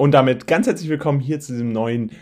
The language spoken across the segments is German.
Und damit ganz herzlich willkommen hier zu diesem neuen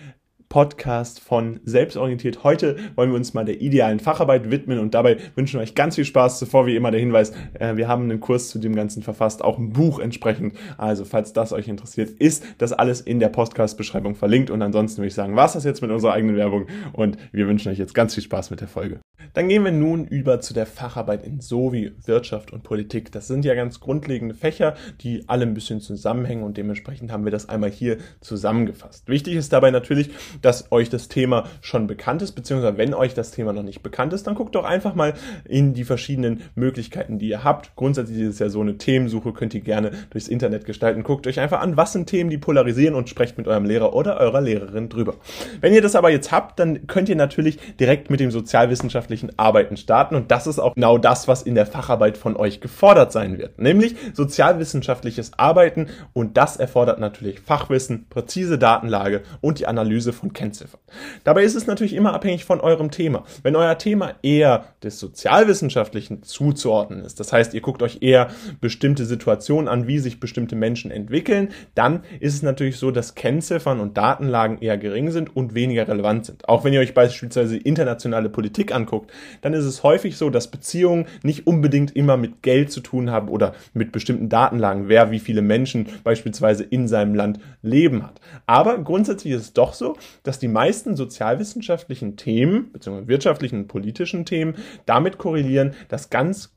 Podcast von Selbstorientiert. Heute wollen wir uns mal der idealen Facharbeit widmen und dabei wünschen wir euch ganz viel Spaß. Zuvor wie immer der Hinweis, äh, wir haben einen Kurs zu dem Ganzen verfasst, auch ein Buch entsprechend. Also falls das euch interessiert, ist das alles in der Podcast-Beschreibung verlinkt. Und ansonsten würde ich sagen, was das jetzt mit unserer eigenen Werbung und wir wünschen euch jetzt ganz viel Spaß mit der Folge. Dann gehen wir nun über zu der Facharbeit in so wie Wirtschaft und Politik. Das sind ja ganz grundlegende Fächer, die alle ein bisschen zusammenhängen und dementsprechend haben wir das einmal hier zusammengefasst. Wichtig ist dabei natürlich, dass euch das Thema schon bekannt ist, beziehungsweise wenn euch das Thema noch nicht bekannt ist, dann guckt doch einfach mal in die verschiedenen Möglichkeiten, die ihr habt. Grundsätzlich ist es ja so eine Themensuche, könnt ihr gerne durchs Internet gestalten. Guckt euch einfach an, was sind Themen, die polarisieren und sprecht mit eurem Lehrer oder eurer Lehrerin drüber. Wenn ihr das aber jetzt habt, dann könnt ihr natürlich direkt mit dem sozialwissenschaftlichen Arbeiten starten und das ist auch genau das, was in der Facharbeit von euch gefordert sein wird, nämlich sozialwissenschaftliches Arbeiten und das erfordert natürlich Fachwissen, präzise Datenlage und die Analyse von Kennziffern. Dabei ist es natürlich immer abhängig von eurem Thema. Wenn euer Thema eher des Sozialwissenschaftlichen zuzuordnen ist, das heißt, ihr guckt euch eher bestimmte Situationen an, wie sich bestimmte Menschen entwickeln, dann ist es natürlich so, dass Kennziffern und Datenlagen eher gering sind und weniger relevant sind. Auch wenn ihr euch beispielsweise internationale Politik anguckt, dann ist es häufig so, dass Beziehungen nicht unbedingt immer mit Geld zu tun haben oder mit bestimmten Datenlagen, wer wie viele Menschen beispielsweise in seinem Land leben hat. Aber grundsätzlich ist es doch so, dass die meisten sozialwissenschaftlichen Themen, beziehungsweise wirtschaftlichen und politischen Themen, damit korrelieren, dass ganz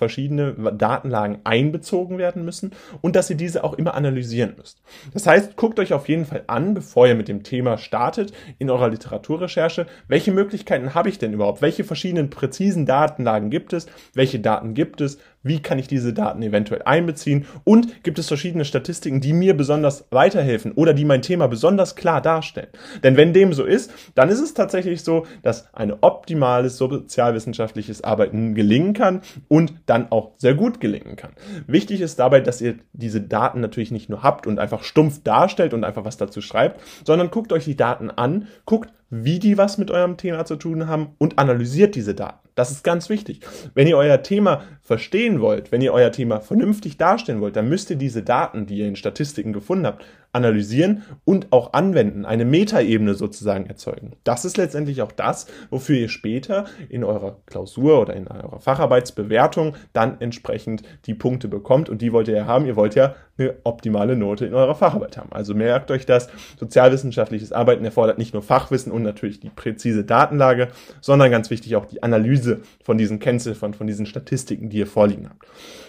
verschiedene Datenlagen einbezogen werden müssen und dass ihr diese auch immer analysieren müsst. Das heißt, guckt euch auf jeden Fall an, bevor ihr mit dem Thema startet in eurer Literaturrecherche, welche Möglichkeiten habe ich denn überhaupt? Welche verschiedenen präzisen Datenlagen gibt es? Welche Daten gibt es? Wie kann ich diese Daten eventuell einbeziehen? Und gibt es verschiedene Statistiken, die mir besonders weiterhelfen oder die mein Thema besonders klar darstellen? Denn wenn dem so ist, dann ist es tatsächlich so, dass ein optimales sozialwissenschaftliches Arbeiten gelingen kann und dann auch sehr gut gelingen kann. Wichtig ist dabei, dass ihr diese Daten natürlich nicht nur habt und einfach stumpf darstellt und einfach was dazu schreibt, sondern guckt euch die Daten an, guckt, wie die was mit eurem Thema zu tun haben und analysiert diese Daten. Das ist ganz wichtig. Wenn ihr euer Thema verstehen wollt, wenn ihr euer Thema vernünftig darstellen wollt, dann müsst ihr diese Daten, die ihr in Statistiken gefunden habt, analysieren und auch anwenden, eine Metaebene sozusagen erzeugen. Das ist letztendlich auch das, wofür ihr später in eurer Klausur oder in eurer Facharbeitsbewertung dann entsprechend die Punkte bekommt und die wollt ihr ja haben. Ihr wollt ja eine optimale Note in eurer Facharbeit haben. Also merkt euch das, sozialwissenschaftliches Arbeiten erfordert nicht nur Fachwissen und natürlich die präzise Datenlage, sondern ganz wichtig auch die Analyse von diesen Kennziffern, von diesen Statistiken, die ihr vorliegen habt.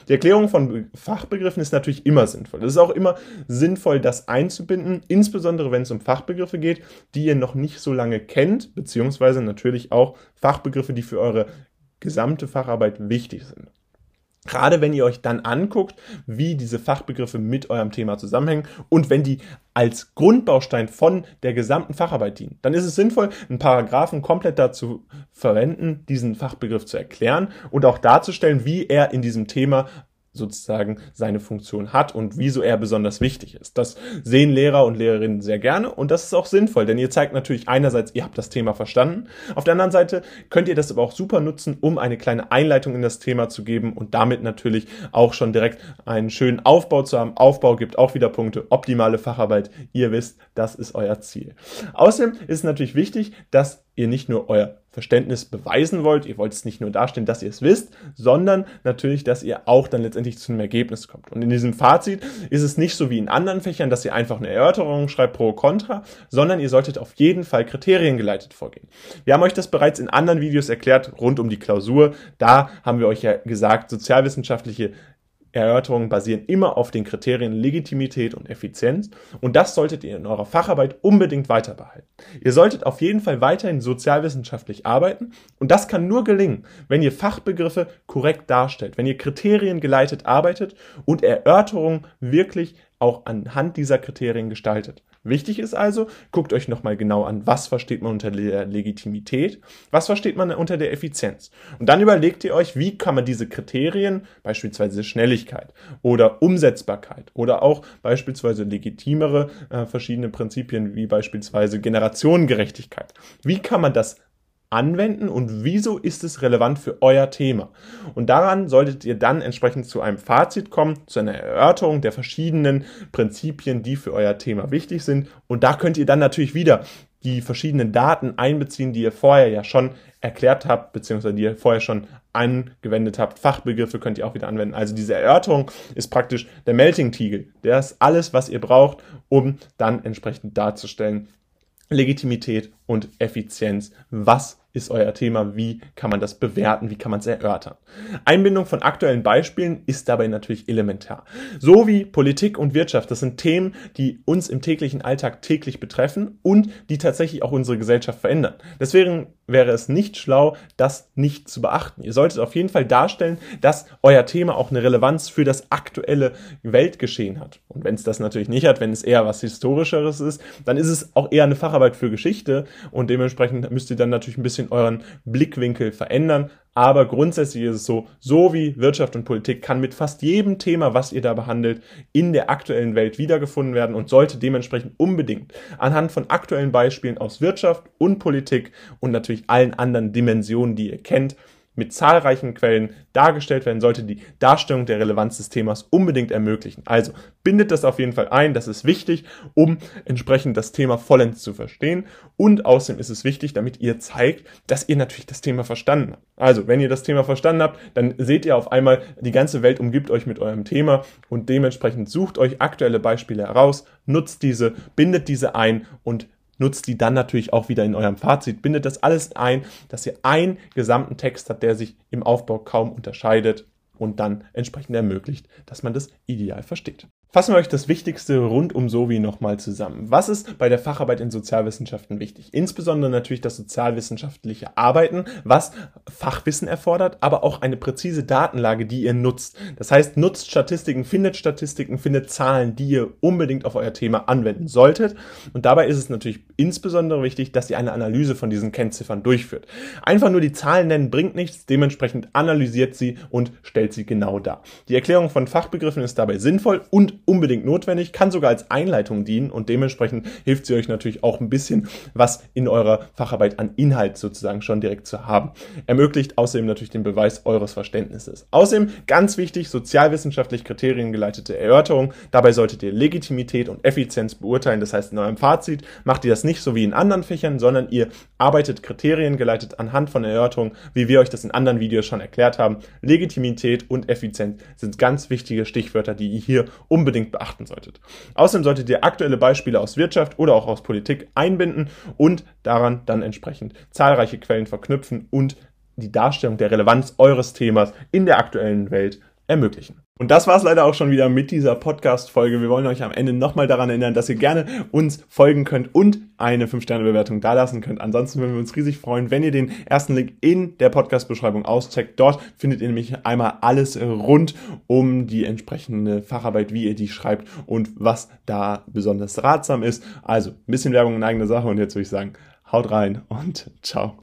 Die Erklärung von Fachbegriffen ist natürlich immer sinnvoll. Es ist auch immer sinnvoll, das einzubinden, insbesondere wenn es um Fachbegriffe geht, die ihr noch nicht so lange kennt, beziehungsweise natürlich auch Fachbegriffe, die für eure gesamte Facharbeit wichtig sind. Gerade wenn ihr euch dann anguckt, wie diese Fachbegriffe mit eurem Thema zusammenhängen und wenn die als Grundbaustein von der gesamten Facharbeit dienen, dann ist es sinnvoll, einen Paragraphen komplett dazu verwenden, diesen Fachbegriff zu erklären und auch darzustellen, wie er in diesem Thema sozusagen seine Funktion hat und wieso er besonders wichtig ist. Das sehen Lehrer und Lehrerinnen sehr gerne und das ist auch sinnvoll, denn ihr zeigt natürlich einerseits, ihr habt das Thema verstanden, auf der anderen Seite könnt ihr das aber auch super nutzen, um eine kleine Einleitung in das Thema zu geben und damit natürlich auch schon direkt einen schönen Aufbau zu haben. Aufbau gibt auch wieder Punkte, optimale Facharbeit, ihr wisst, das ist euer Ziel. Außerdem ist es natürlich wichtig, dass ihr nicht nur euer Verständnis beweisen wollt, ihr wollt es nicht nur darstellen, dass ihr es wisst, sondern natürlich, dass ihr auch dann letztendlich zu einem Ergebnis kommt. Und in diesem Fazit ist es nicht so wie in anderen Fächern, dass ihr einfach eine Erörterung schreibt pro contra, sondern ihr solltet auf jeden Fall kriteriengeleitet vorgehen. Wir haben euch das bereits in anderen Videos erklärt, rund um die Klausur. Da haben wir euch ja gesagt, sozialwissenschaftliche Erörterungen basieren immer auf den Kriterien Legitimität und Effizienz und das solltet ihr in eurer Facharbeit unbedingt weiter behalten. Ihr solltet auf jeden Fall weiterhin sozialwissenschaftlich arbeiten und das kann nur gelingen, wenn ihr Fachbegriffe korrekt darstellt, wenn ihr Kriterien geleitet arbeitet und Erörterungen wirklich auch anhand dieser Kriterien gestaltet. Wichtig ist also, guckt euch nochmal genau an, was versteht man unter der Legitimität, was versteht man unter der Effizienz. Und dann überlegt ihr euch, wie kann man diese Kriterien, beispielsweise Schnelligkeit oder Umsetzbarkeit oder auch beispielsweise legitimere äh, verschiedene Prinzipien wie beispielsweise Generationengerechtigkeit, wie kann man das anwenden und wieso ist es relevant für euer Thema. Und daran solltet ihr dann entsprechend zu einem Fazit kommen, zu einer Erörterung der verschiedenen Prinzipien, die für euer Thema wichtig sind. Und da könnt ihr dann natürlich wieder die verschiedenen Daten einbeziehen, die ihr vorher ja schon erklärt habt, beziehungsweise die ihr vorher schon angewendet habt. Fachbegriffe könnt ihr auch wieder anwenden. Also diese Erörterung ist praktisch der Melting-Tiegel. Der ist alles, was ihr braucht, um dann entsprechend darzustellen, Legitimität und Effizienz. Was ist euer Thema? Wie kann man das bewerten? Wie kann man es erörtern? Einbindung von aktuellen Beispielen ist dabei natürlich elementar. So wie Politik und Wirtschaft. Das sind Themen, die uns im täglichen Alltag täglich betreffen und die tatsächlich auch unsere Gesellschaft verändern. Deswegen wäre es nicht schlau, das nicht zu beachten. Ihr solltet auf jeden Fall darstellen, dass euer Thema auch eine Relevanz für das aktuelle Weltgeschehen hat. Und wenn es das natürlich nicht hat, wenn es eher was Historischeres ist, dann ist es auch eher eine Facharbeit für Geschichte und dementsprechend müsst ihr dann natürlich ein bisschen euren Blickwinkel verändern. Aber grundsätzlich ist es so, so wie Wirtschaft und Politik kann mit fast jedem Thema, was ihr da behandelt, in der aktuellen Welt wiedergefunden werden und sollte dementsprechend unbedingt anhand von aktuellen Beispielen aus Wirtschaft und Politik und natürlich allen anderen Dimensionen, die ihr kennt, mit zahlreichen Quellen dargestellt werden, sollte die Darstellung der Relevanz des Themas unbedingt ermöglichen. Also bindet das auf jeden Fall ein, das ist wichtig, um entsprechend das Thema vollends zu verstehen und außerdem ist es wichtig, damit ihr zeigt, dass ihr natürlich das Thema verstanden habt. Also, wenn ihr das Thema verstanden habt, dann seht ihr auf einmal, die ganze Welt umgibt euch mit eurem Thema und dementsprechend sucht euch aktuelle Beispiele heraus, nutzt diese, bindet diese ein und nutzt die dann natürlich auch wieder in eurem Fazit, bindet das alles ein, dass ihr einen gesamten Text habt, der sich im Aufbau kaum unterscheidet und dann entsprechend ermöglicht, dass man das ideal versteht. Fassen wir euch das Wichtigste rund um Sovi nochmal zusammen. Was ist bei der Facharbeit in Sozialwissenschaften wichtig? Insbesondere natürlich das sozialwissenschaftliche Arbeiten, was Fachwissen erfordert, aber auch eine präzise Datenlage, die ihr nutzt. Das heißt, nutzt Statistiken, findet Statistiken, findet Zahlen, die ihr unbedingt auf euer Thema anwenden solltet. Und dabei ist es natürlich insbesondere wichtig, dass ihr eine Analyse von diesen Kennziffern durchführt. Einfach nur die Zahlen nennen bringt nichts, dementsprechend analysiert sie und stellt sie genau dar. Die Erklärung von Fachbegriffen ist dabei sinnvoll und unbedingt notwendig, kann sogar als Einleitung dienen und dementsprechend hilft sie euch natürlich auch ein bisschen was in eurer Facharbeit an Inhalt sozusagen schon direkt zu haben. Ermöglicht außerdem natürlich den Beweis eures Verständnisses. Außerdem ganz wichtig, sozialwissenschaftlich kriteriengeleitete Erörterung. Dabei solltet ihr Legitimität und Effizienz beurteilen. Das heißt, in eurem Fazit macht ihr das nicht so wie in anderen Fächern, sondern ihr arbeitet kriteriengeleitet anhand von Erörterungen, wie wir euch das in anderen Videos schon erklärt haben. Legitimität und Effizienz sind ganz wichtige Stichwörter, die ihr hier unbedingt unbedingt beachten solltet. Außerdem solltet ihr aktuelle Beispiele aus Wirtschaft oder auch aus Politik einbinden und daran dann entsprechend zahlreiche Quellen verknüpfen und die Darstellung der Relevanz eures Themas in der aktuellen Welt ermöglichen. Und das war es leider auch schon wieder mit dieser Podcast-Folge. Wir wollen euch am Ende nochmal daran erinnern, dass ihr gerne uns folgen könnt und eine 5-Sterne-Bewertung dalassen könnt. Ansonsten würden wir uns riesig freuen, wenn ihr den ersten Link in der Podcast-Beschreibung auscheckt. Dort findet ihr nämlich einmal alles rund um die entsprechende Facharbeit, wie ihr die schreibt und was da besonders ratsam ist. Also ein bisschen Werbung in eigener Sache und jetzt würde ich sagen, haut rein und ciao.